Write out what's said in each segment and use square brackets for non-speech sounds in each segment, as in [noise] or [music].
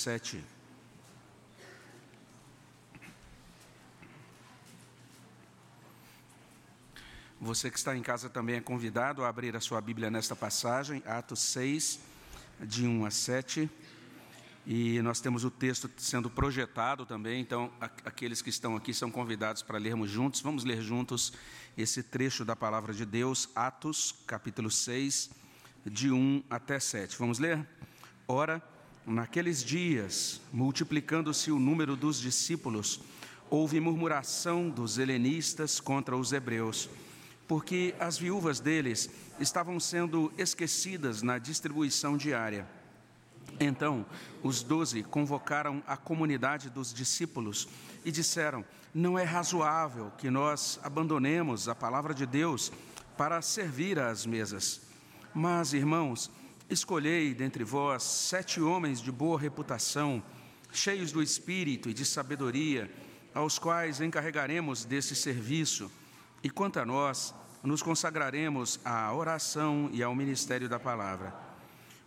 7. Você que está em casa também é convidado a abrir a sua Bíblia nesta passagem, Atos 6, de 1 a 7. E nós temos o texto sendo projetado também, então aqueles que estão aqui são convidados para lermos juntos. Vamos ler juntos esse trecho da palavra de Deus, Atos, capítulo 6, de 1 até 7. Vamos ler? Ora, naqueles dias, multiplicando-se o número dos discípulos, houve murmuração dos helenistas contra os hebreus, porque as viúvas deles estavam sendo esquecidas na distribuição diária. Então, os doze convocaram a comunidade dos discípulos e disseram: Não é razoável que nós abandonemos a palavra de Deus para servir às mesas. Mas, irmãos, escolhei dentre vós sete homens de boa reputação, cheios do espírito e de sabedoria, aos quais encarregaremos desse serviço. E quanto a nós, nos consagraremos à oração e ao ministério da palavra.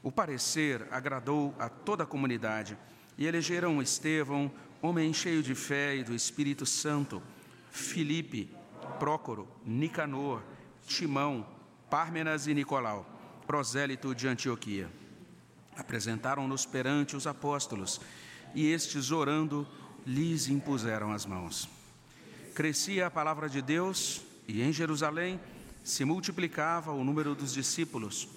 O parecer agradou a toda a comunidade e elegeram Estevão, homem cheio de fé e do Espírito Santo, Filipe, Prócoro, Nicanor, Timão, Pármenas e Nicolau, prosélito de Antioquia. Apresentaram-nos perante os apóstolos e estes, orando, lhes impuseram as mãos. Crescia a palavra de Deus e em Jerusalém se multiplicava o número dos discípulos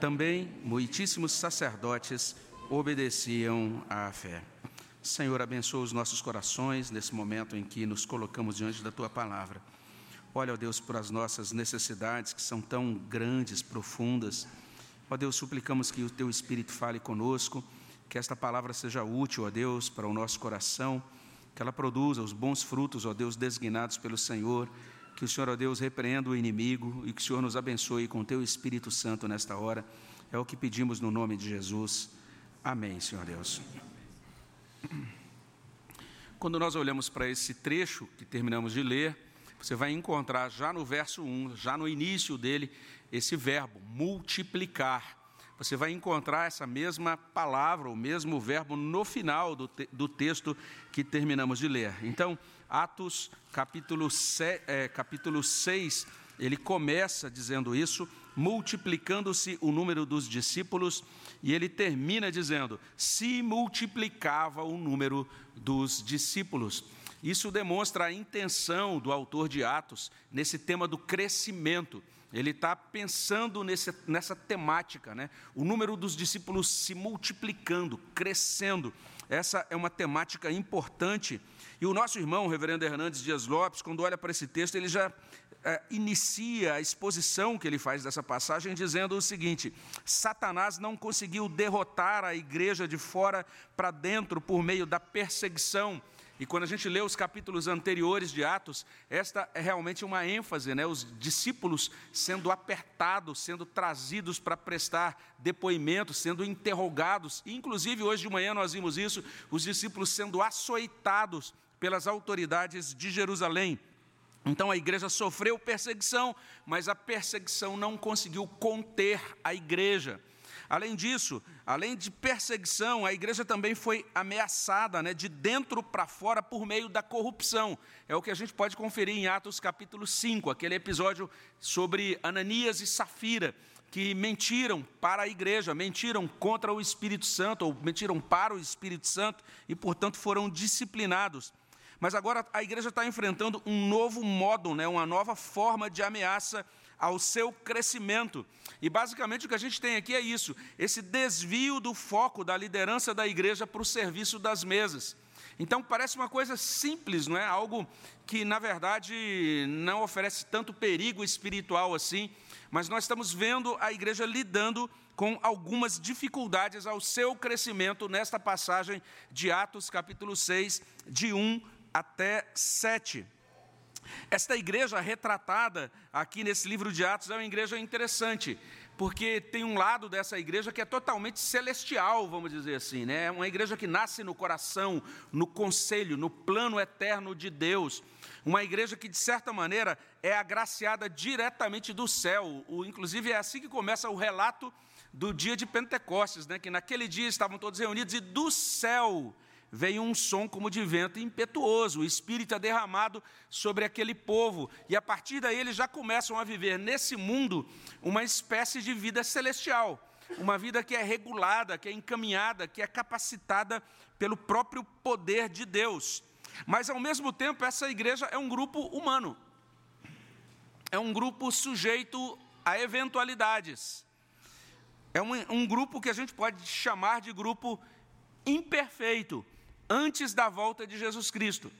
também muitíssimos sacerdotes obedeciam à fé. Senhor, abençoa os nossos corações nesse momento em que nos colocamos diante da tua palavra. Olha, ó Deus, por as nossas necessidades que são tão grandes, profundas. Ó Deus, suplicamos que o teu Espírito fale conosco, que esta palavra seja útil, ó Deus, para o nosso coração, que ela produza os bons frutos, ó Deus, designados pelo Senhor que o Senhor, ó Deus, repreenda o inimigo e que o Senhor nos abençoe com o teu Espírito Santo nesta hora. É o que pedimos no nome de Jesus. Amém, Senhor Deus. Quando nós olhamos para esse trecho que terminamos de ler, você vai encontrar já no verso 1, já no início dele, esse verbo, multiplicar. Você vai encontrar essa mesma palavra, o mesmo verbo no final do, te do texto que terminamos de ler. Então, Atos capítulo, é, capítulo 6, ele começa dizendo isso, multiplicando-se o número dos discípulos, e ele termina dizendo: se multiplicava o número dos discípulos. Isso demonstra a intenção do autor de Atos nesse tema do crescimento. Ele está pensando nesse, nessa temática, né? o número dos discípulos se multiplicando, crescendo. Essa é uma temática importante e o nosso irmão, o reverendo Hernandes Dias Lopes, quando olha para esse texto, ele já é, inicia a exposição que ele faz dessa passagem dizendo o seguinte: Satanás não conseguiu derrotar a igreja de fora para dentro por meio da perseguição. E quando a gente lê os capítulos anteriores de Atos, esta é realmente uma ênfase, né? os discípulos sendo apertados, sendo trazidos para prestar depoimentos, sendo interrogados. Inclusive, hoje de manhã nós vimos isso, os discípulos sendo açoitados pelas autoridades de Jerusalém. Então a igreja sofreu perseguição, mas a perseguição não conseguiu conter a igreja. Além disso, além de perseguição, a igreja também foi ameaçada né, de dentro para fora por meio da corrupção. É o que a gente pode conferir em Atos capítulo 5, aquele episódio sobre Ananias e Safira, que mentiram para a igreja, mentiram contra o Espírito Santo, ou mentiram para o Espírito Santo, e, portanto, foram disciplinados. Mas agora a igreja está enfrentando um novo modo, né, uma nova forma de ameaça ao seu crescimento. E basicamente o que a gente tem aqui é isso: esse desvio do foco da liderança da igreja para o serviço das mesas. Então parece uma coisa simples, não é? Algo que na verdade não oferece tanto perigo espiritual assim, mas nós estamos vendo a igreja lidando com algumas dificuldades ao seu crescimento nesta passagem de Atos, capítulo 6, de 1 até 7. Esta igreja retratada aqui nesse livro de Atos é uma igreja interessante, porque tem um lado dessa igreja que é totalmente celestial, vamos dizer assim, né? É uma igreja que nasce no coração, no conselho, no plano eterno de Deus. Uma igreja que, de certa maneira, é agraciada diretamente do céu. O, inclusive, é assim que começa o relato do dia de Pentecostes, né, que naquele dia estavam todos reunidos e do céu veio um som como de vento impetuoso, o Espírito é derramado sobre aquele povo, e a partir daí eles já começam a viver nesse mundo uma espécie de vida celestial, uma vida que é regulada, que é encaminhada, que é capacitada pelo próprio poder de Deus. Mas, ao mesmo tempo, essa igreja é um grupo humano, é um grupo sujeito a eventualidades, é um, um grupo que a gente pode chamar de grupo imperfeito, antes da volta de Jesus Cristo.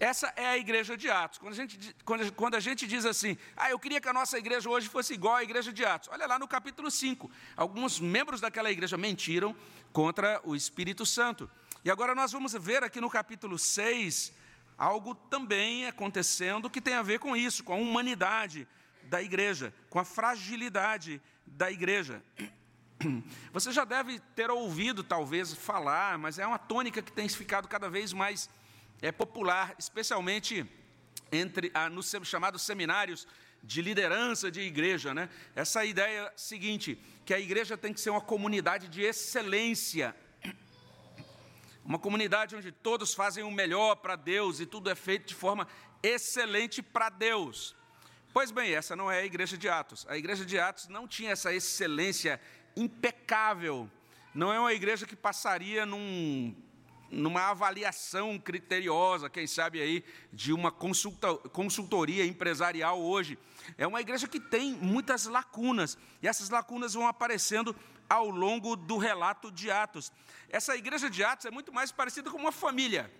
Essa é a igreja de Atos. Quando a, gente, quando, quando a gente diz assim, ah, eu queria que a nossa igreja hoje fosse igual à igreja de Atos. Olha lá no capítulo 5. Alguns membros daquela igreja mentiram contra o Espírito Santo. E agora nós vamos ver aqui no capítulo 6 algo também acontecendo que tem a ver com isso, com a humanidade da igreja, com a fragilidade da igreja. [clears throat] Você já deve ter ouvido, talvez, falar, mas é uma tônica que tem ficado cada vez mais é, popular, especialmente entre ah, nos chamados seminários de liderança de igreja, né? Essa ideia seguinte, que a igreja tem que ser uma comunidade de excelência, [clears throat] uma comunidade onde todos fazem o melhor para Deus e tudo é feito de forma excelente para Deus. Pois bem, essa não é a igreja de Atos. A igreja de Atos não tinha essa excelência impecável. Não é uma igreja que passaria num, numa avaliação criteriosa, quem sabe aí, de uma consulta, consultoria empresarial hoje. É uma igreja que tem muitas lacunas, e essas lacunas vão aparecendo ao longo do relato de Atos. Essa igreja de Atos é muito mais parecida com uma família.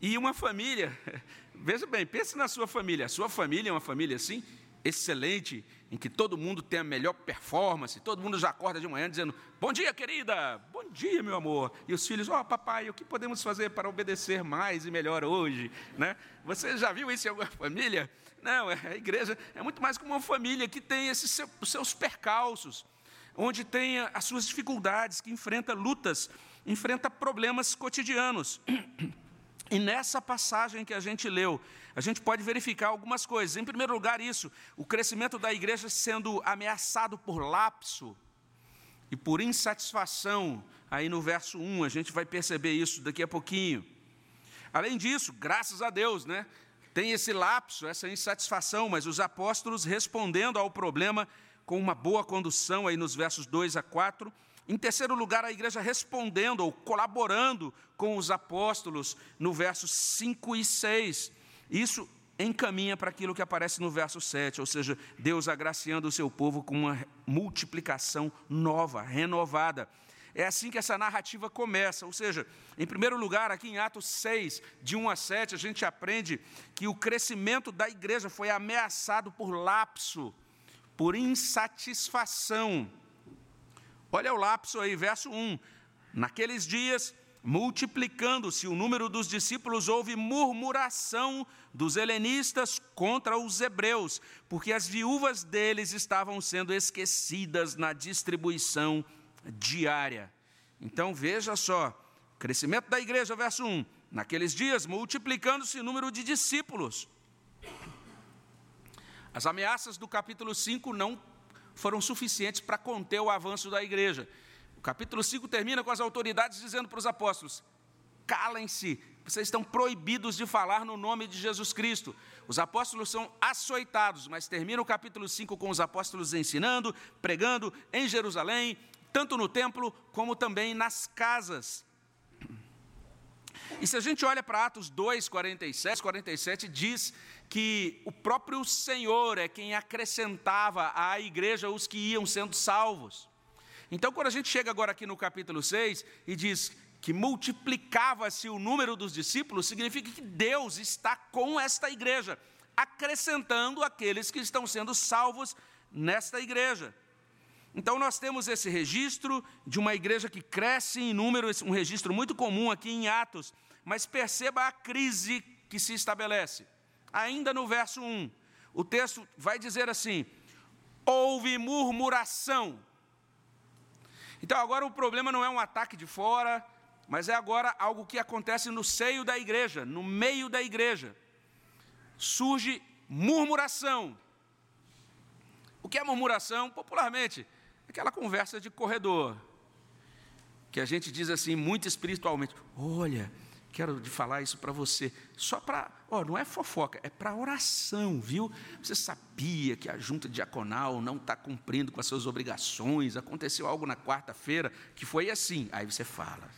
E uma família, [laughs] veja bem, pense na sua família. A sua família é uma família assim, excelente, em que todo mundo tem a melhor performance, todo mundo já acorda de manhã dizendo: Bom dia, querida, bom dia, meu amor. E os filhos: Ó, oh, papai, o que podemos fazer para obedecer mais e melhor hoje? Né? Você já viu isso em alguma [laughs] família? Não, é, a igreja é muito mais como uma família que tem esses os seus percalços, onde tem as suas dificuldades, que enfrenta lutas, enfrenta problemas cotidianos. [clears throat] E nessa passagem que a gente leu, a gente pode verificar algumas coisas. Em primeiro lugar, isso, o crescimento da igreja sendo ameaçado por lapso e por insatisfação. Aí no verso 1, a gente vai perceber isso daqui a pouquinho. Além disso, graças a Deus, né? Tem esse lapso, essa insatisfação, mas os apóstolos respondendo ao problema com uma boa condução, aí nos versos 2 a 4, em terceiro lugar, a igreja respondendo ou colaborando com os apóstolos no versos 5 e 6. Isso encaminha para aquilo que aparece no verso 7, ou seja, Deus agraciando o seu povo com uma multiplicação nova, renovada. É assim que essa narrativa começa, ou seja, em primeiro lugar, aqui em Atos 6, de 1 a 7, a gente aprende que o crescimento da igreja foi ameaçado por lapso, por insatisfação. Olha o lapso aí, verso 1. Naqueles dias, multiplicando-se o número dos discípulos, houve murmuração dos helenistas contra os hebreus, porque as viúvas deles estavam sendo esquecidas na distribuição diária. Então veja só, crescimento da igreja, verso 1. Naqueles dias, multiplicando-se o número de discípulos. As ameaças do capítulo 5 não foram suficientes para conter o avanço da igreja. O capítulo 5 termina com as autoridades dizendo para os apóstolos: calem-se, vocês estão proibidos de falar no nome de Jesus Cristo. Os apóstolos são açoitados, mas termina o capítulo 5 com os apóstolos ensinando, pregando em Jerusalém, tanto no templo como também nas casas. E se a gente olha para Atos 2, 47, 47, diz que o próprio Senhor é quem acrescentava à igreja os que iam sendo salvos. Então, quando a gente chega agora aqui no capítulo 6 e diz que multiplicava-se o número dos discípulos, significa que Deus está com esta igreja, acrescentando aqueles que estão sendo salvos nesta igreja. Então, nós temos esse registro de uma igreja que cresce em número, um registro muito comum aqui em Atos, mas perceba a crise que se estabelece ainda no verso 1, o texto vai dizer assim: houve murmuração. Então agora o problema não é um ataque de fora, mas é agora algo que acontece no seio da igreja, no meio da igreja. Surge murmuração. O que é murmuração? Popularmente, aquela conversa de corredor, que a gente diz assim, muito espiritualmente: olha, quero falar isso para você, só para, ó, não é fofoca, é para oração, viu? Você sabia que a junta diaconal não está cumprindo com as suas obrigações, aconteceu algo na quarta-feira que foi assim, aí você fala.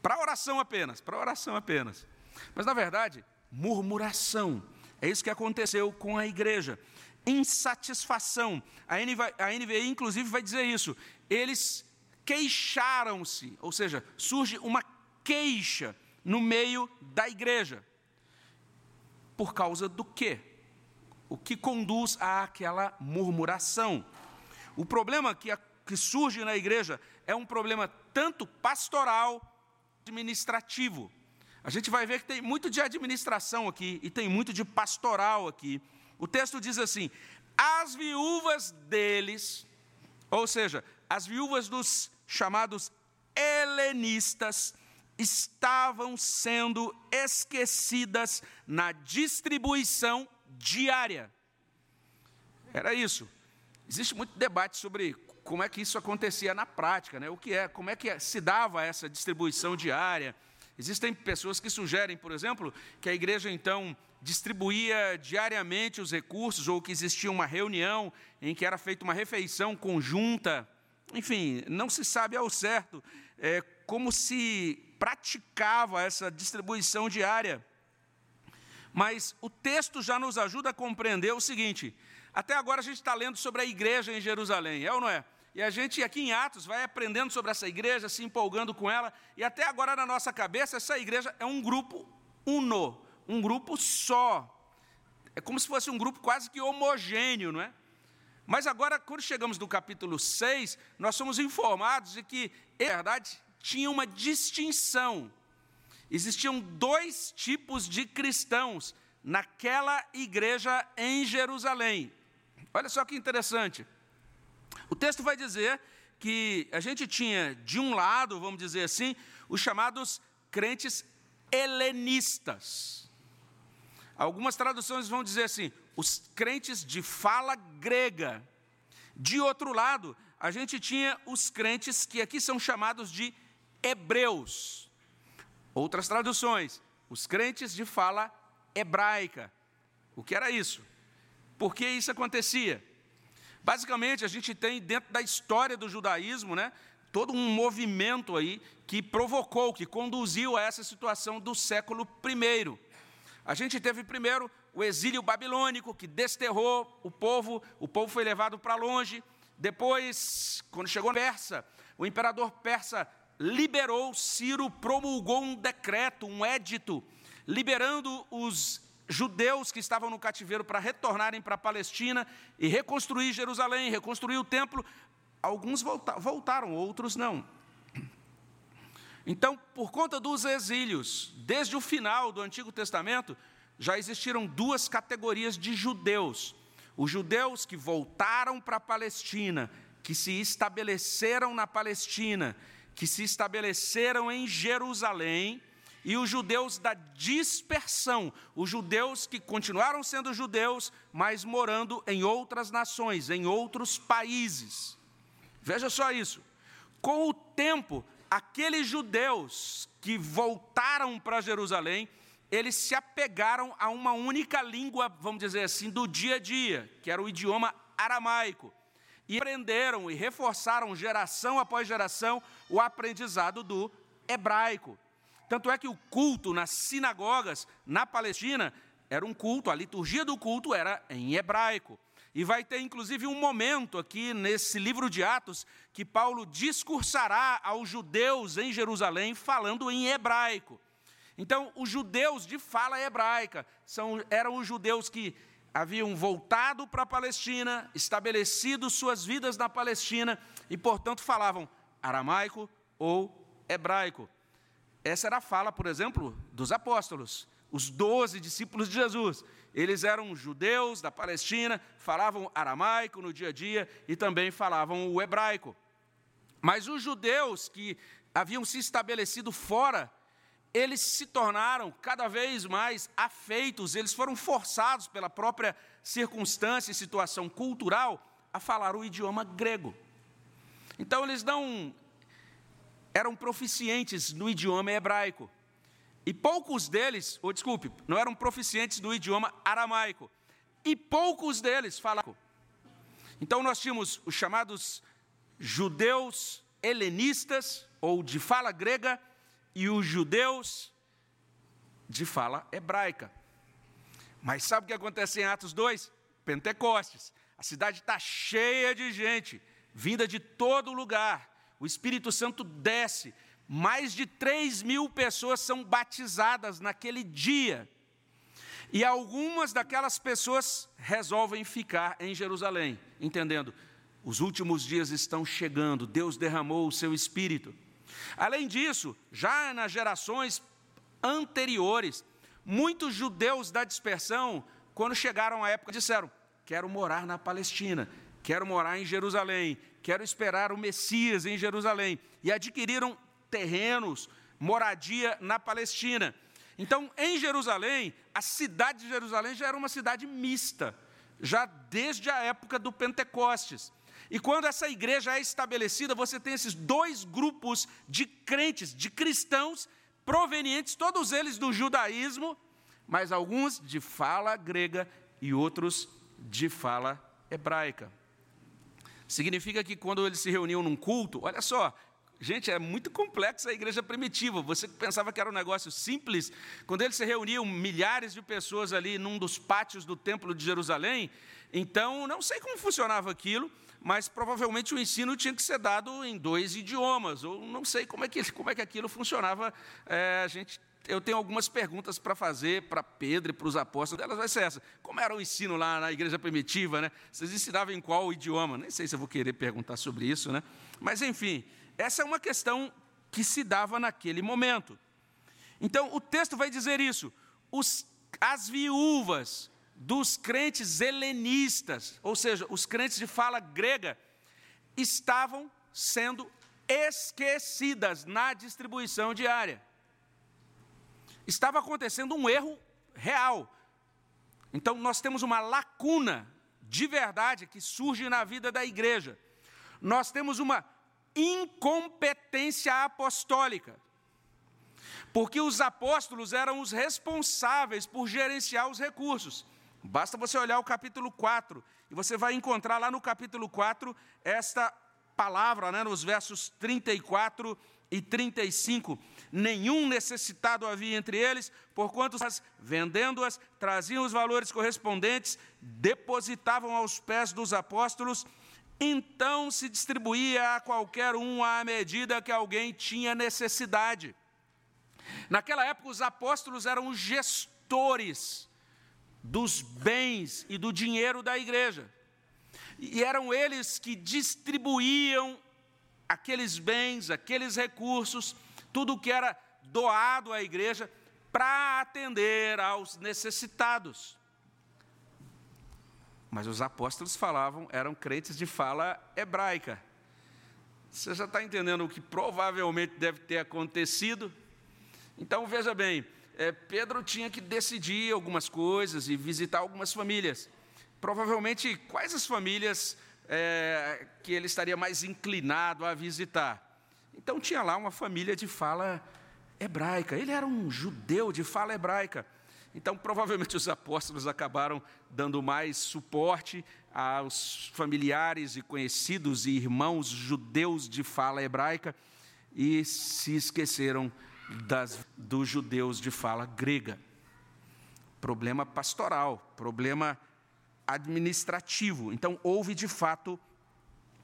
Para oração apenas, para oração apenas. Mas na verdade, murmuração. É isso que aconteceu com a igreja. Insatisfação. A NVI, a NVI inclusive, vai dizer isso. Eles queixaram-se, ou seja, surge uma queixa no meio da igreja. Por causa do quê? O que conduz àquela murmuração? O problema que, que surge na igreja é um problema tanto pastoral, administrativo. A gente vai ver que tem muito de administração aqui e tem muito de pastoral aqui. O texto diz assim: as viúvas deles, ou seja, as viúvas dos chamados helenistas, estavam sendo esquecidas na distribuição diária. Era isso. Existe muito debate sobre como é que isso acontecia na prática, né? O que é, como é que se dava essa distribuição diária? Existem pessoas que sugerem, por exemplo, que a igreja então distribuía diariamente os recursos, ou que existia uma reunião em que era feita uma refeição conjunta. Enfim, não se sabe ao certo é, como se praticava essa distribuição diária. Mas o texto já nos ajuda a compreender o seguinte: até agora a gente está lendo sobre a igreja em Jerusalém, é ou não é? E a gente aqui em Atos vai aprendendo sobre essa igreja, se empolgando com ela, e até agora na nossa cabeça essa igreja é um grupo uno, um grupo só. É como se fosse um grupo quase que homogêneo, não é? Mas agora, quando chegamos no capítulo 6, nós somos informados de que, em verdade, tinha uma distinção. Existiam dois tipos de cristãos naquela igreja em Jerusalém. Olha só que interessante. O texto vai dizer que a gente tinha, de um lado, vamos dizer assim, os chamados crentes helenistas. Algumas traduções vão dizer assim, os crentes de fala grega. De outro lado, a gente tinha os crentes que aqui são chamados de hebreus. Outras traduções, os crentes de fala hebraica. O que era isso? Por que isso acontecia? Basicamente, a gente tem dentro da história do judaísmo, né, todo um movimento aí que provocou, que conduziu a essa situação do século I. A gente teve primeiro o exílio babilônico, que desterrou o povo, o povo foi levado para longe. Depois, quando chegou a Persa, o imperador persa liberou, Ciro promulgou um decreto, um édito, liberando os judeus que estavam no cativeiro para retornarem para a Palestina e reconstruir Jerusalém, reconstruir o templo. Alguns voltaram, outros não. Então, por conta dos exílios, desde o final do Antigo Testamento, já existiram duas categorias de judeus: os judeus que voltaram para a Palestina, que se estabeleceram na Palestina, que se estabeleceram em Jerusalém e os judeus da dispersão, os judeus que continuaram sendo judeus, mas morando em outras nações, em outros países. Veja só isso. Com o tempo, aqueles judeus que voltaram para Jerusalém, eles se apegaram a uma única língua, vamos dizer assim, do dia a dia, que era o idioma aramaico. E aprenderam e reforçaram geração após geração o aprendizado do hebraico. Tanto é que o culto nas sinagogas na Palestina era um culto, a liturgia do culto era em hebraico. E vai ter inclusive um momento aqui nesse livro de Atos que Paulo discursará aos judeus em Jerusalém falando em hebraico. Então, os judeus de fala hebraica são, eram os judeus que haviam voltado para a Palestina, estabelecido suas vidas na Palestina e, portanto, falavam aramaico ou hebraico. Essa era a fala, por exemplo, dos apóstolos, os doze discípulos de Jesus. Eles eram judeus da Palestina, falavam aramaico no dia a dia e também falavam o hebraico. Mas os judeus que haviam se estabelecido fora, eles se tornaram cada vez mais afeitos, eles foram forçados pela própria circunstância e situação cultural a falar o idioma grego. Então eles não eram proficientes no idioma hebraico. E poucos deles, ou desculpe, não eram proficientes no idioma aramaico. E poucos deles falavam. Então nós tínhamos os chamados judeus helenistas, ou de fala grega, e os judeus de fala hebraica. Mas sabe o que acontece em Atos 2? Pentecostes. A cidade está cheia de gente, vinda de todo lugar. O Espírito Santo desce. Mais de 3 mil pessoas são batizadas naquele dia. E algumas daquelas pessoas resolvem ficar em Jerusalém, entendendo, os últimos dias estão chegando, Deus derramou o seu espírito. Além disso, já nas gerações anteriores, muitos judeus da dispersão, quando chegaram à época, disseram: Quero morar na Palestina, quero morar em Jerusalém, quero esperar o Messias em Jerusalém. E adquiriram terrenos, moradia na Palestina. Então, em Jerusalém, a cidade de Jerusalém já era uma cidade mista, já desde a época do Pentecostes. E quando essa igreja é estabelecida, você tem esses dois grupos de crentes, de cristãos, provenientes, todos eles do judaísmo, mas alguns de fala grega e outros de fala hebraica. Significa que quando eles se reuniam num culto, olha só, Gente, é muito complexa a igreja primitiva. Você pensava que era um negócio simples. Quando eles se reuniam milhares de pessoas ali num dos pátios do Templo de Jerusalém, então não sei como funcionava aquilo, mas provavelmente o ensino tinha que ser dado em dois idiomas, ou não sei como é que, como é que aquilo funcionava. É, a gente eu tenho algumas perguntas para fazer para Pedro e para os apóstolos. Delas vai ser essa. Como era o ensino lá na igreja primitiva, né? Vocês ensinavam em qual idioma? Nem sei se eu vou querer perguntar sobre isso, né? Mas enfim, essa é uma questão que se dava naquele momento. Então, o texto vai dizer isso. Os, as viúvas dos crentes helenistas, ou seja, os crentes de fala grega, estavam sendo esquecidas na distribuição diária. Estava acontecendo um erro real. Então, nós temos uma lacuna de verdade que surge na vida da igreja. Nós temos uma incompetência apostólica. Porque os apóstolos eram os responsáveis por gerenciar os recursos. Basta você olhar o capítulo 4, e você vai encontrar lá no capítulo 4 esta palavra, né, nos versos 34 e 35. Nenhum necessitado havia entre eles, porquanto, vendendo-as, traziam os valores correspondentes, depositavam aos pés dos apóstolos então se distribuía a qualquer um à medida que alguém tinha necessidade. Naquela época, os apóstolos eram os gestores dos bens e do dinheiro da igreja. E eram eles que distribuíam aqueles bens, aqueles recursos, tudo que era doado à igreja para atender aos necessitados. Mas os apóstolos falavam, eram crentes de fala hebraica. Você já está entendendo o que provavelmente deve ter acontecido? Então veja bem, é, Pedro tinha que decidir algumas coisas e visitar algumas famílias. Provavelmente, quais as famílias é, que ele estaria mais inclinado a visitar? Então tinha lá uma família de fala hebraica. Ele era um judeu de fala hebraica. Então, provavelmente, os apóstolos acabaram dando mais suporte aos familiares e conhecidos e irmãos judeus de fala hebraica e se esqueceram das, dos judeus de fala grega. Problema pastoral, problema administrativo. Então, houve de fato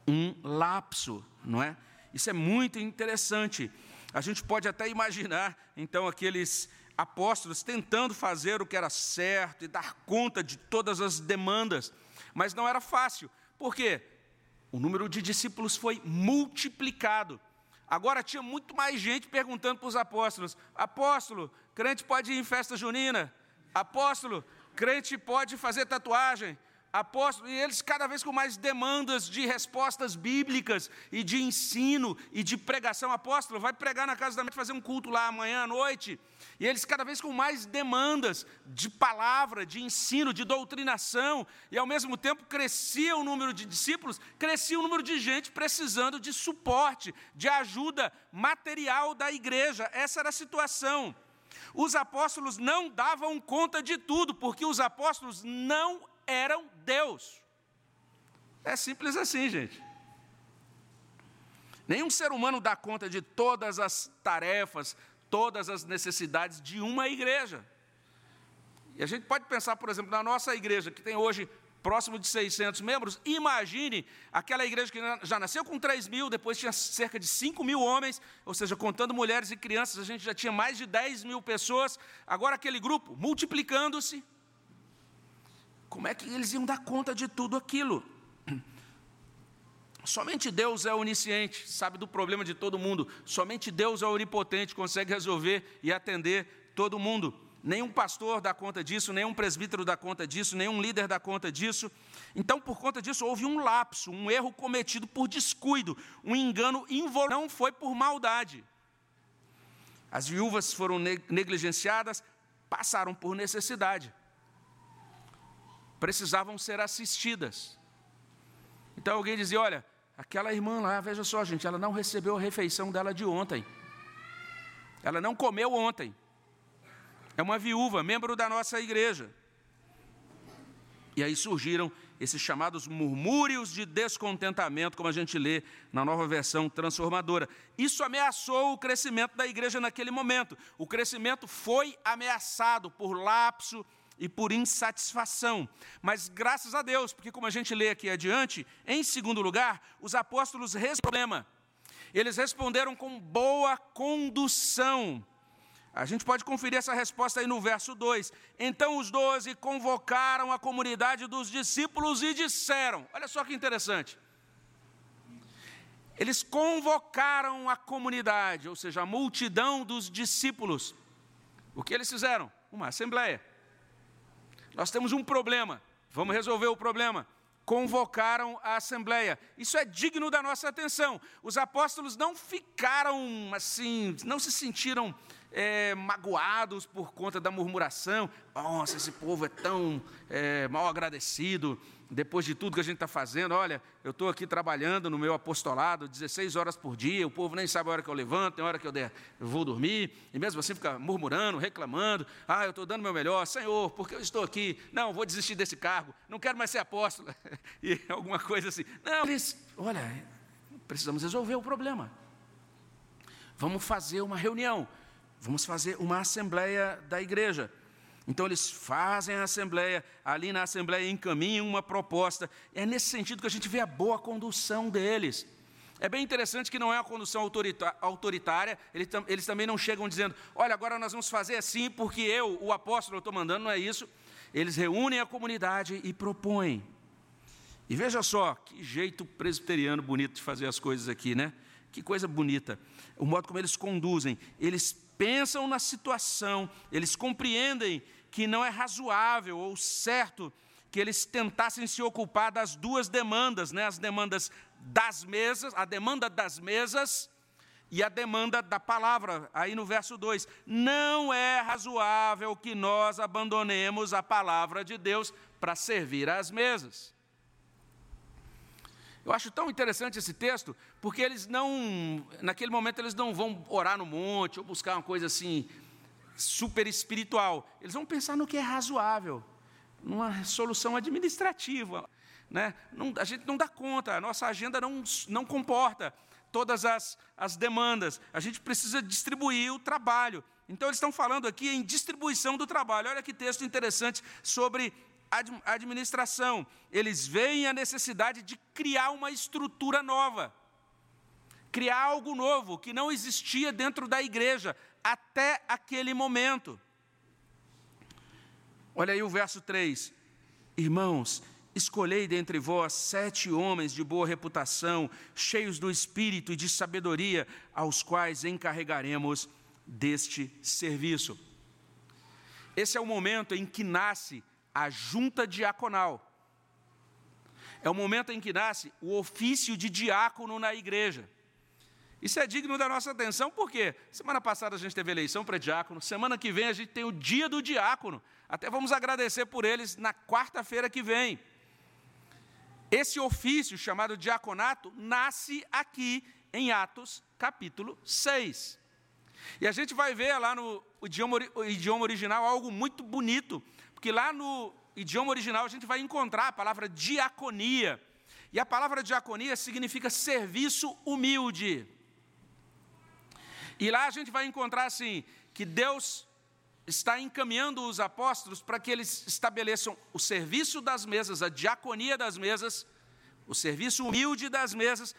um lapso, não é? Isso é muito interessante. A gente pode até imaginar, então, aqueles apóstolos tentando fazer o que era certo e dar conta de todas as demandas, mas não era fácil. Por quê? O número de discípulos foi multiplicado. Agora tinha muito mais gente perguntando para os apóstolos: apóstolo, crente pode ir em festa junina? Apóstolo, crente pode fazer tatuagem? Apóstolos, e eles cada vez com mais demandas de respostas bíblicas e de ensino e de pregação. Apóstolo, vai pregar na casa da mãe, fazer um culto lá amanhã à noite. E eles cada vez com mais demandas de palavra, de ensino, de doutrinação, e ao mesmo tempo crescia o número de discípulos, crescia o número de gente precisando de suporte, de ajuda material da igreja. Essa era a situação. Os apóstolos não davam conta de tudo, porque os apóstolos não eram Deus. É simples assim, gente. Nenhum ser humano dá conta de todas as tarefas, todas as necessidades de uma igreja. E a gente pode pensar, por exemplo, na nossa igreja, que tem hoje próximo de 600 membros, imagine aquela igreja que já nasceu com 3 mil, depois tinha cerca de 5 mil homens, ou seja, contando mulheres e crianças, a gente já tinha mais de 10 mil pessoas, agora aquele grupo multiplicando-se, como é que eles iam dar conta de tudo aquilo? [clears throat] Somente Deus é onisciente, sabe do problema de todo mundo. Somente Deus é onipotente, consegue resolver e atender todo mundo. Nenhum pastor dá conta disso, nenhum presbítero dá conta disso, nenhum líder dá conta disso. Então, por conta disso, houve um lapso, um erro cometido por descuido, um engano involuntário, não foi por maldade. As viúvas foram negligenciadas, passaram por necessidade precisavam ser assistidas. Então alguém dizia: Olha, aquela irmã lá, veja só, gente, ela não recebeu a refeição dela de ontem. Ela não comeu ontem. É uma viúva, membro da nossa igreja. E aí surgiram esses chamados murmúrios de descontentamento, como a gente lê na nova versão transformadora. Isso ameaçou o crescimento da igreja naquele momento. O crescimento foi ameaçado por lapso e por insatisfação. Mas graças a Deus, porque como a gente lê aqui adiante, em segundo lugar, os apóstolos responderam. Eles responderam com boa condução. A gente pode conferir essa resposta aí no verso 2. Então os doze convocaram a comunidade dos discípulos e disseram: olha só que interessante. Eles convocaram a comunidade, ou seja, a multidão dos discípulos. O que eles fizeram? Uma assembleia. Nós temos um problema, vamos resolver o problema. Convocaram a assembleia. Isso é digno da nossa atenção. Os apóstolos não ficaram assim, não se sentiram é, magoados por conta da murmuração. Nossa, esse povo é tão é, mal agradecido depois de tudo que a gente está fazendo, olha, eu estou aqui trabalhando no meu apostolado 16 horas por dia, o povo nem sabe a hora que eu levanto, tem hora que eu, der, eu vou dormir, e mesmo assim fica murmurando, reclamando, ah, eu estou dando meu melhor, Senhor, porque eu estou aqui, não, vou desistir desse cargo, não quero mais ser apóstolo, [laughs] e alguma coisa assim. Não, eles, olha, precisamos resolver o problema. Vamos fazer uma reunião, vamos fazer uma assembleia da igreja. Então eles fazem a assembleia, ali na assembleia encaminham uma proposta. É nesse sentido que a gente vê a boa condução deles. É bem interessante que não é uma condução autoritária, eles também não chegam dizendo, olha, agora nós vamos fazer assim porque eu, o apóstolo, estou mandando, não é isso. Eles reúnem a comunidade e propõem. E veja só, que jeito presbiteriano bonito de fazer as coisas aqui, né? Que coisa bonita. O modo como eles conduzem. Eles pensam na situação, eles compreendem que não é razoável ou certo que eles tentassem se ocupar das duas demandas, né? as demandas das mesas, a demanda das mesas e a demanda da palavra, aí no verso 2: Não é razoável que nós abandonemos a palavra de Deus para servir às mesas. Eu acho tão interessante esse texto, porque eles não, naquele momento, eles não vão orar no monte ou buscar uma coisa assim super espiritual. Eles vão pensar no que é razoável, numa solução administrativa. Né? Não, a gente não dá conta, a nossa agenda não, não comporta todas as, as demandas. A gente precisa distribuir o trabalho. Então, eles estão falando aqui em distribuição do trabalho. Olha que texto interessante sobre administração. Eles veem a necessidade de criar uma estrutura nova, criar algo novo que não existia dentro da igreja até aquele momento. Olha aí o verso 3. Irmãos, escolhei dentre vós sete homens de boa reputação, cheios do espírito e de sabedoria, aos quais encarregaremos deste serviço. Esse é o momento em que nasce a junta diaconal. É o momento em que nasce o ofício de diácono na igreja. Isso é digno da nossa atenção, porque semana passada a gente teve eleição para diácono, semana que vem a gente tem o dia do diácono. Até vamos agradecer por eles na quarta-feira que vem. Esse ofício chamado diaconato nasce aqui em Atos capítulo 6. E a gente vai ver lá no idioma, idioma original algo muito bonito, porque lá no idioma original a gente vai encontrar a palavra diaconia. E a palavra diaconia significa serviço humilde. E lá a gente vai encontrar assim, que Deus está encaminhando os apóstolos para que eles estabeleçam o serviço das mesas, a diaconia das mesas, o serviço humilde das mesas,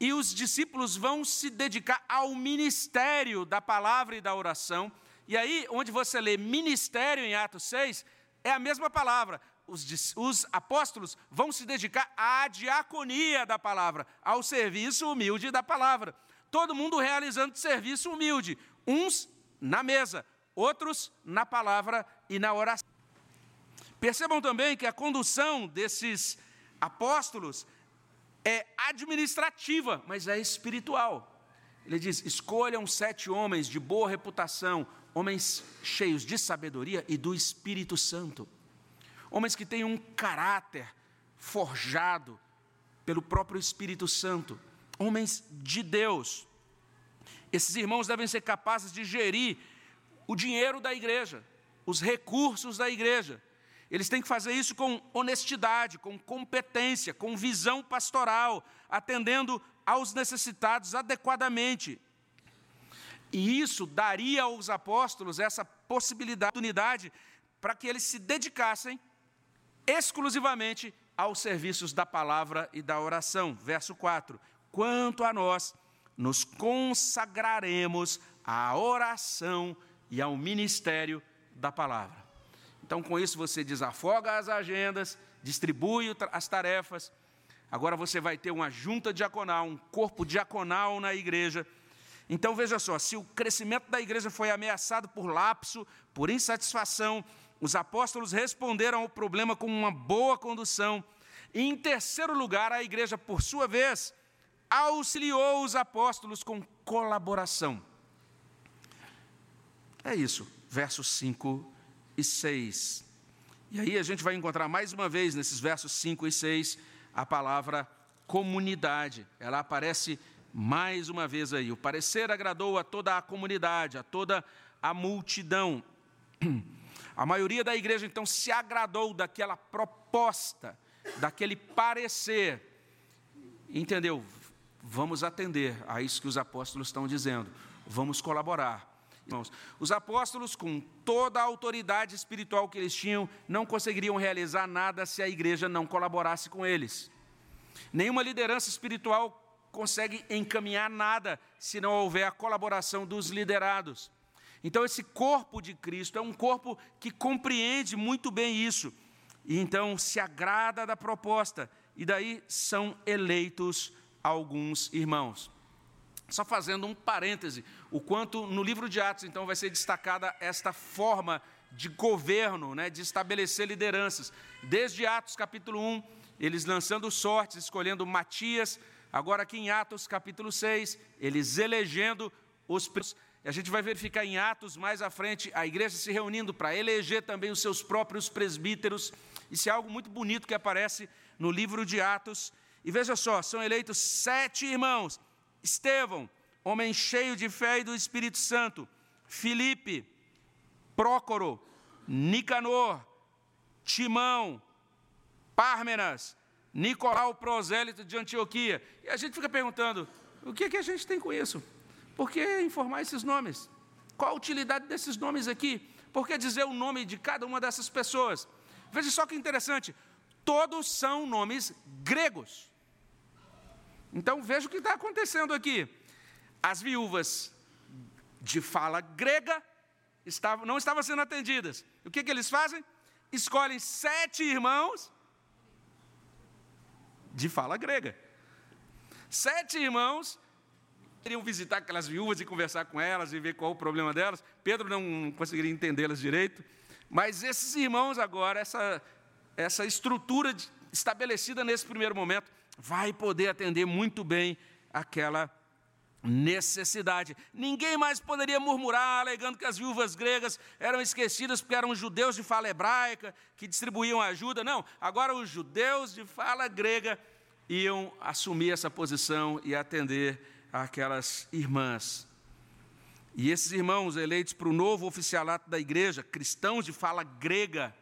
e os discípulos vão se dedicar ao ministério da palavra e da oração. E aí, onde você lê ministério em Atos 6, é a mesma palavra. Os, os, apóstolos vão se dedicar à diaconia da palavra, ao serviço humilde da palavra. Todo mundo realizando serviço humilde, uns na mesa, outros na palavra e na oração. Percebam também que a condução desses apóstolos é administrativa, mas é espiritual. Ele diz: escolham sete homens de boa reputação, homens cheios de sabedoria e do Espírito Santo, homens que têm um caráter forjado pelo próprio Espírito Santo, homens de Deus. Esses irmãos devem ser capazes de gerir o dinheiro da igreja, os recursos da igreja, eles têm que fazer isso com honestidade, com competência, com visão pastoral, atendendo aos necessitados adequadamente. E isso daria aos apóstolos essa possibilidade, oportunidade, para que eles se dedicassem exclusivamente aos serviços da palavra e da oração. Verso 4: Quanto a nós, nos consagraremos à oração e ao ministério da palavra. Então, com isso, você desafoga as agendas, distribui as tarefas. Agora você vai ter uma junta diaconal, um corpo diaconal na igreja. Então, veja só: se o crescimento da igreja foi ameaçado por lapso, por insatisfação, os apóstolos responderam ao problema com uma boa condução. E, em terceiro lugar, a igreja, por sua vez, auxiliou os apóstolos com colaboração. É isso, versos 5 e 6. E aí a gente vai encontrar mais uma vez nesses versos 5 e 6 a palavra comunidade. Ela aparece mais uma vez aí. O parecer agradou a toda a comunidade, a toda a multidão. [clears throat] A maioria da igreja então se agradou daquela proposta, daquele parecer. Entendeu? Vamos atender a isso que os apóstolos estão dizendo. Vamos colaborar Irmãos, os apóstolos, com toda a autoridade espiritual que eles tinham, não conseguiriam realizar nada se a igreja não colaborasse com eles. Nenhuma liderança espiritual consegue encaminhar nada se não houver a colaboração dos liderados. Então, esse corpo de Cristo é um corpo que compreende muito bem isso, e então se agrada da proposta, e daí são eleitos alguns irmãos. Só fazendo um parêntese, o quanto no livro de Atos, então, vai ser destacada esta forma de governo, né, de estabelecer lideranças. Desde Atos capítulo 1, eles lançando sortes, escolhendo Matias, agora aqui em Atos capítulo 6, eles elegendo os a gente vai verificar em Atos mais à frente a igreja se reunindo para eleger também os seus próprios presbíteros. Isso é algo muito bonito que aparece no livro de Atos. E veja só, são eleitos sete irmãos. Estevão, homem cheio de fé e do Espírito Santo, Filipe, Prócoro, Nicanor, Timão, Pármenas, Nicolau Prosélito de Antioquia. E a gente fica perguntando: o que, é que a gente tem com isso? Por que informar esses nomes? Qual a utilidade desses nomes aqui? Por que dizer o nome de cada uma dessas pessoas? Veja só que interessante: todos são nomes gregos. Então veja o que está acontecendo aqui. As viúvas de fala grega estavam, não estavam sendo atendidas. O que, que eles fazem? Escolhem sete irmãos de fala grega. Sete irmãos queriam visitar aquelas viúvas e conversar com elas e ver qual o problema delas. Pedro não conseguiria entendê-las direito. Mas esses irmãos agora, essa, essa estrutura estabelecida nesse primeiro momento, vai poder atender muito bem aquela necessidade. Ninguém mais poderia murmurar, alegando que as viúvas gregas eram esquecidas porque eram judeus de fala hebraica que distribuíam ajuda. Não, agora os judeus de fala grega iam assumir essa posição e atender aquelas irmãs. E esses irmãos eleitos para o novo oficialato da igreja, cristãos de fala grega,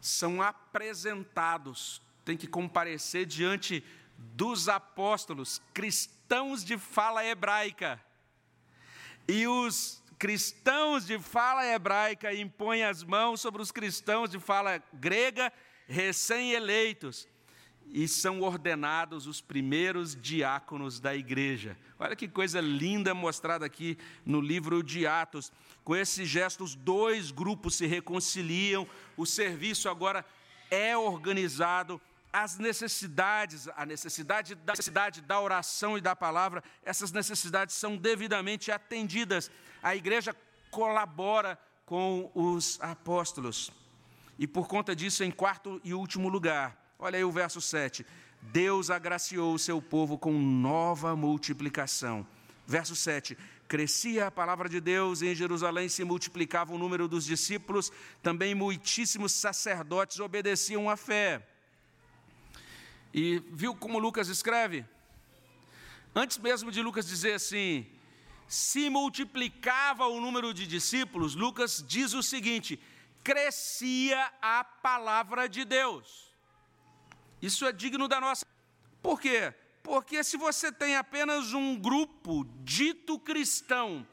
são apresentados, tem que comparecer diante dos apóstolos, cristãos de fala hebraica. E os cristãos de fala hebraica impõem as mãos sobre os cristãos de fala grega, recém-eleitos, e são ordenados os primeiros diáconos da igreja. Olha que coisa linda mostrada aqui no livro de Atos. Com esses gestos, dois grupos se reconciliam, o serviço agora é organizado, as necessidades, a necessidade da, necessidade da oração e da palavra, essas necessidades são devidamente atendidas. A igreja colabora com os apóstolos. E por conta disso, em quarto e último lugar, olha aí o verso 7. Deus agraciou o seu povo com nova multiplicação. Verso 7: Crescia a palavra de Deus, em Jerusalém se multiplicava o número dos discípulos, também muitíssimos sacerdotes obedeciam à fé. E viu como Lucas escreve? Antes mesmo de Lucas dizer assim, se multiplicava o número de discípulos, Lucas diz o seguinte: crescia a palavra de Deus. Isso é digno da nossa. Por quê? Porque se você tem apenas um grupo dito cristão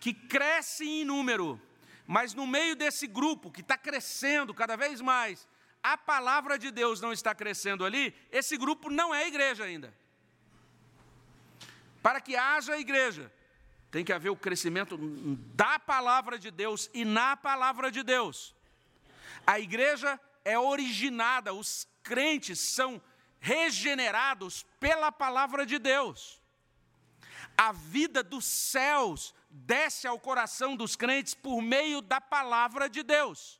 que cresce em número, mas no meio desse grupo que está crescendo cada vez mais, a palavra de Deus não está crescendo ali, esse grupo não é igreja ainda. Para que haja igreja, tem que haver o crescimento da palavra de Deus e na palavra de Deus. A igreja é originada, os crentes são regenerados pela palavra de Deus. A vida dos céus desce ao coração dos crentes por meio da palavra de Deus.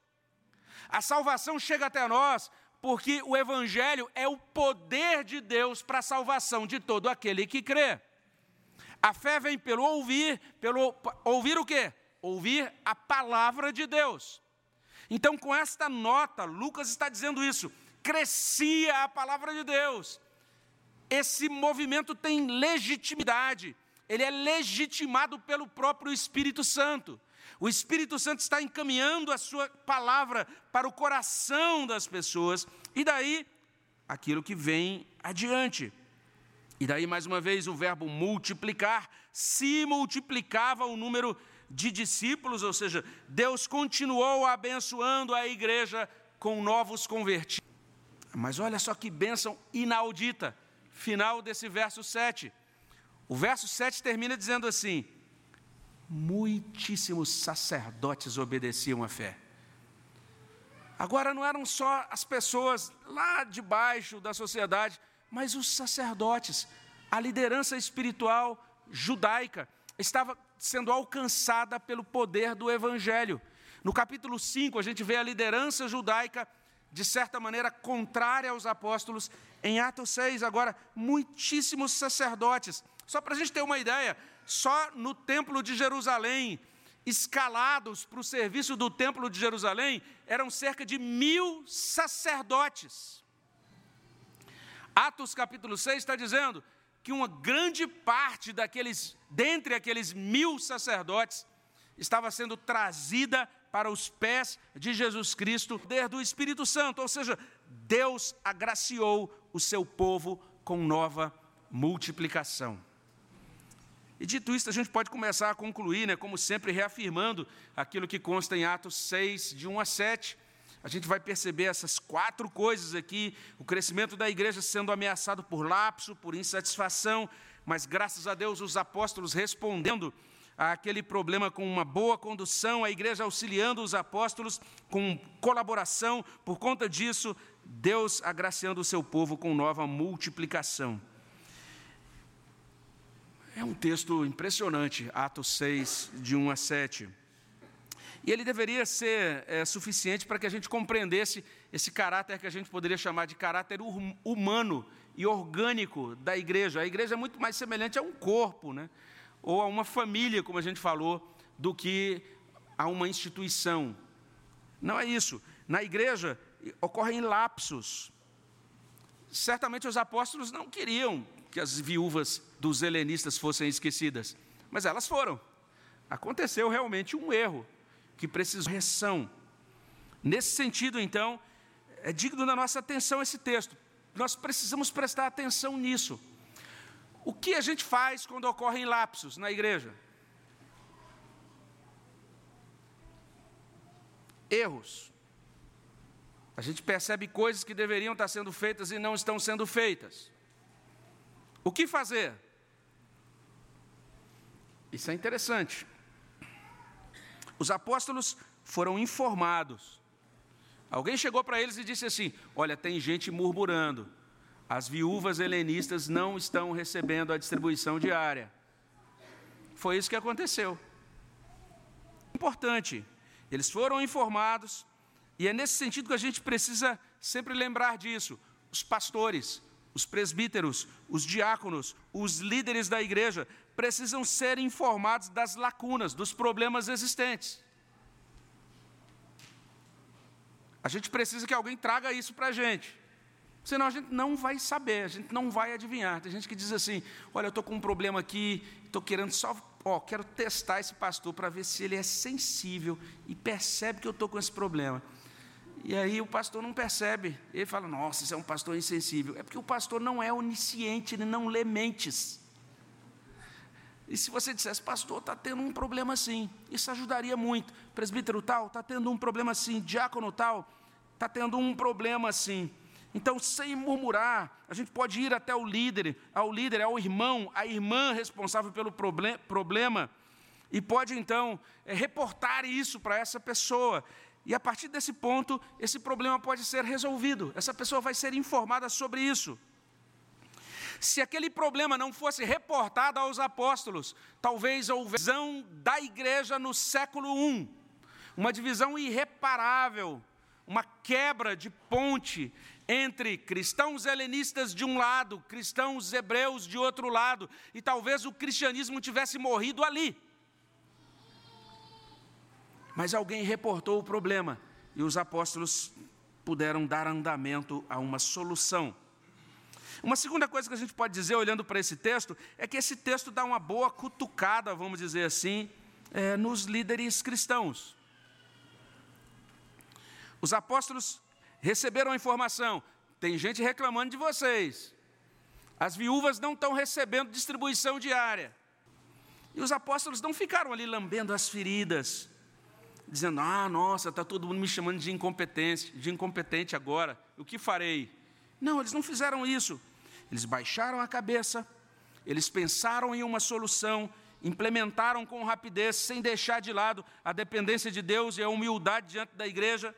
A salvação chega até nós porque o Evangelho é o poder de Deus para a salvação de todo aquele que crê. A fé vem pelo ouvir, pelo ouvir o quê? Ouvir a palavra de Deus. Então, com esta nota, Lucas está dizendo isso: crescia a palavra de Deus. Esse movimento tem legitimidade, ele é legitimado pelo próprio Espírito Santo. O Espírito Santo está encaminhando a sua palavra para o coração das pessoas, e daí aquilo que vem adiante. E daí, mais uma vez, o verbo multiplicar, se multiplicava o número de discípulos, ou seja, Deus continuou abençoando a igreja com novos convertidos. Mas olha só que bênção inaudita, final desse verso 7. O verso 7 termina dizendo assim: muitíssimos sacerdotes obedeciam à fé. Agora não eram só as pessoas lá de baixo da sociedade, mas os sacerdotes, a liderança espiritual judaica estava sendo alcançada pelo poder do evangelho. No capítulo 5, a gente vê a liderança judaica de certa maneira contrária aos apóstolos. Em Atos 6, agora, muitíssimos sacerdotes. Só para a gente ter uma ideia, só no Templo de Jerusalém, escalados para o serviço do Templo de Jerusalém, eram cerca de mil sacerdotes. Atos capítulo 6 está dizendo que uma grande parte daqueles, dentre aqueles mil sacerdotes, estava sendo trazida para os pés de Jesus Cristo, poder do Espírito Santo, ou seja, Deus agraciou o seu povo com nova multiplicação. E dito isso, a gente pode começar a concluir, né, como sempre, reafirmando aquilo que consta em Atos 6, de 1 a 7. A gente vai perceber essas quatro coisas aqui: o crescimento da igreja sendo ameaçado por lapso, por insatisfação, mas graças a Deus os apóstolos respondendo àquele problema com uma boa condução, a igreja auxiliando os apóstolos com colaboração, por conta disso, Deus agraciando o seu povo com nova multiplicação. É um texto impressionante, Atos 6, de 1 a 7. E ele deveria ser é, suficiente para que a gente compreendesse esse caráter que a gente poderia chamar de caráter humano e orgânico da igreja. A igreja é muito mais semelhante a um corpo, né? ou a uma família, como a gente falou, do que a uma instituição. Não é isso. Na igreja ocorrem lapsos. Certamente os apóstolos não queriam que as viúvas dos helenistas fossem esquecidas, mas elas foram. Aconteceu realmente um erro que precisou correção. Nesse sentido, então, é digno da nossa atenção esse texto. Nós precisamos prestar atenção nisso. O que a gente faz quando ocorrem lapsos na igreja? Erros. A gente percebe coisas que deveriam estar sendo feitas e não estão sendo feitas. O que fazer? Isso é interessante. Os apóstolos foram informados. Alguém chegou para eles e disse assim: Olha, tem gente murmurando. As viúvas helenistas não estão recebendo a distribuição diária. Foi isso que aconteceu. Importante. Eles foram informados, e é nesse sentido que a gente precisa sempre lembrar disso. Os pastores, os presbíteros, os diáconos, os líderes da igreja precisam ser informados das lacunas, dos problemas existentes. A gente precisa que alguém traga isso para a gente. Senão a gente não vai saber, a gente não vai adivinhar. Tem gente que diz assim: olha, eu estou com um problema aqui, estou querendo só, ó, quero testar esse pastor para ver se ele é sensível e percebe que eu estou com esse problema. E aí o pastor não percebe. Ele fala: Nossa, isso é um pastor insensível. É porque o pastor não é onisciente, ele não lê mentes. E se você dissesse, pastor, está tendo um problema assim, isso ajudaria muito. Presbítero tal, está tendo um problema assim. Diácono tal, está tendo um problema assim. Então, sem murmurar, a gente pode ir até o líder, ao líder, ao irmão, à irmã responsável pelo problema, e pode então é, reportar isso para essa pessoa. E a partir desse ponto, esse problema pode ser resolvido. Essa pessoa vai ser informada sobre isso. Se aquele problema não fosse reportado aos apóstolos, talvez houvesse visão da igreja no século I, uma divisão irreparável, uma quebra de ponte entre cristãos helenistas de um lado, cristãos hebreus de outro lado, e talvez o cristianismo tivesse morrido ali. Mas alguém reportou o problema e os apóstolos puderam dar andamento a uma solução. Uma segunda coisa que a gente pode dizer, olhando para esse texto, é que esse texto dá uma boa cutucada, vamos dizer assim, é, nos líderes cristãos. Os apóstolos receberam a informação: tem gente reclamando de vocês, as viúvas não estão recebendo distribuição diária. E os apóstolos não ficaram ali lambendo as feridas, dizendo: ah, nossa, está todo mundo me chamando de incompetente, de incompetente agora, o que farei? Não, eles não fizeram isso. Eles baixaram a cabeça, eles pensaram em uma solução, implementaram com rapidez, sem deixar de lado a dependência de Deus e a humildade diante da igreja.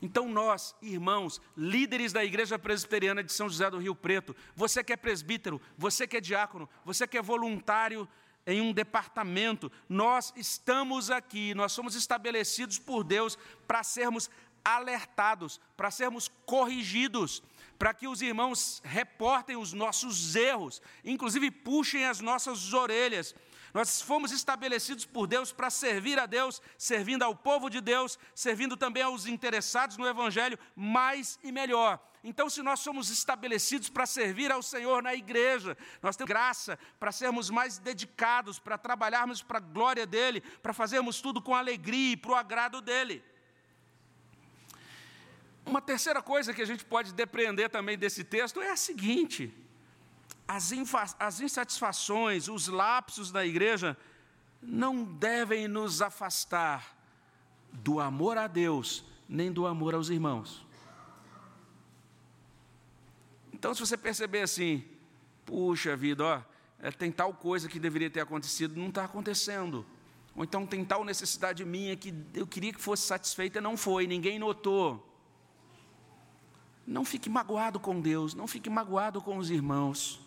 Então, nós, irmãos, líderes da Igreja Presbiteriana de São José do Rio Preto, você que é presbítero, você que é diácono, você que é voluntário em um departamento, nós estamos aqui, nós somos estabelecidos por Deus para sermos alertados, para sermos corrigidos, para que os irmãos reportem os nossos erros, inclusive puxem as nossas orelhas. Nós fomos estabelecidos por Deus para servir a Deus, servindo ao povo de Deus, servindo também aos interessados no Evangelho, mais e melhor. Então, se nós somos estabelecidos para servir ao Senhor na igreja, nós temos graça para sermos mais dedicados, para trabalharmos para a glória dEle, para fazermos tudo com alegria e para o agrado dEle. Uma terceira coisa que a gente pode depreender também desse texto é a seguinte: as, as insatisfações, os lapsos da igreja não devem nos afastar do amor a Deus, nem do amor aos irmãos. Então, se você perceber assim, puxa vida, ó, é, tem tal coisa que deveria ter acontecido, não está acontecendo. Ou então tem tal necessidade minha que eu queria que fosse satisfeita, não foi, ninguém notou. Não fique magoado com Deus, não fique magoado com os irmãos.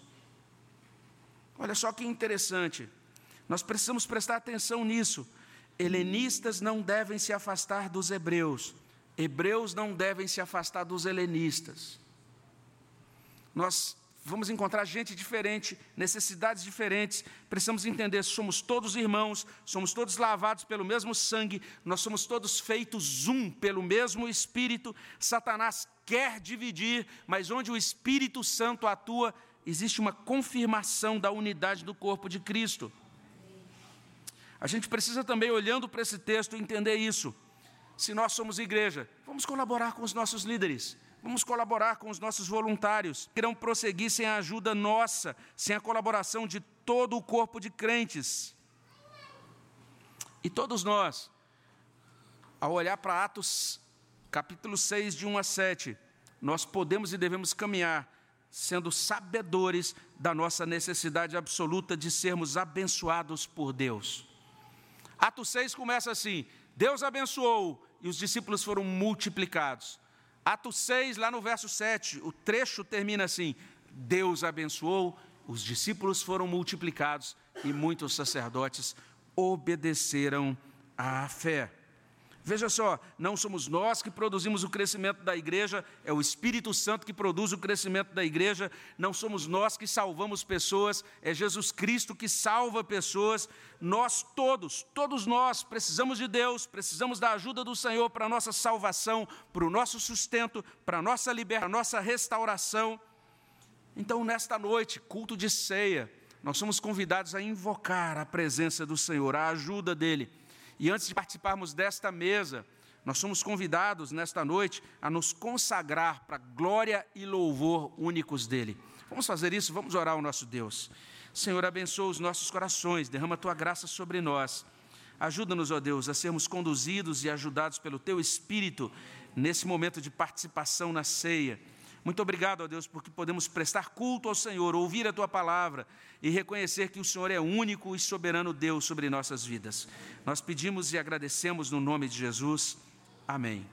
Olha só que interessante, nós precisamos prestar atenção nisso. helenistas não devem se afastar dos hebreus, hebreus não devem se afastar dos helenistas. Nós vamos encontrar gente diferente, necessidades diferentes. Precisamos entender: somos todos irmãos, somos todos lavados pelo mesmo sangue, nós somos todos feitos um pelo mesmo Espírito. Satanás quer dividir, mas onde o Espírito Santo atua, existe uma confirmação da unidade do corpo de Cristo. A gente precisa também, olhando para esse texto, entender isso. Se nós somos igreja, vamos colaborar com os nossos líderes. Vamos colaborar com os nossos voluntários, que irão prosseguir sem a ajuda nossa, sem a colaboração de todo o corpo de crentes. E todos nós, ao olhar para Atos capítulo 6, de 1 a 7, nós podemos e devemos caminhar sendo sabedores da nossa necessidade absoluta de sermos abençoados por Deus. Atos 6 começa assim: Deus abençoou e os discípulos foram multiplicados. Atos 6, lá no verso 7, o trecho termina assim: Deus abençoou, os discípulos foram multiplicados e muitos sacerdotes obedeceram à fé. Veja só, não somos nós que produzimos o crescimento da igreja, é o Espírito Santo que produz o crescimento da igreja, não somos nós que salvamos pessoas, é Jesus Cristo que salva pessoas. Nós todos, todos nós precisamos de Deus, precisamos da ajuda do Senhor para a nossa salvação, para o nosso sustento, para a nossa liberdade, para a nossa restauração. Então, nesta noite, culto de ceia, nós somos convidados a invocar a presença do Senhor, a ajuda dEle e antes de participarmos desta mesa, nós somos convidados nesta noite a nos consagrar para glória e louvor únicos dele. Vamos fazer isso? Vamos orar ao nosso Deus. Senhor, abençoa os nossos corações, derrama a tua graça sobre nós. Ajuda-nos, ó Deus, a sermos conduzidos e ajudados pelo teu Espírito nesse momento de participação na ceia muito obrigado, ó Deus, porque podemos prestar culto ao Senhor, ouvir a tua palavra e reconhecer que o Senhor é único e soberano Deus sobre nossas vidas. Nós pedimos e agradecemos no nome de Jesus. Amém.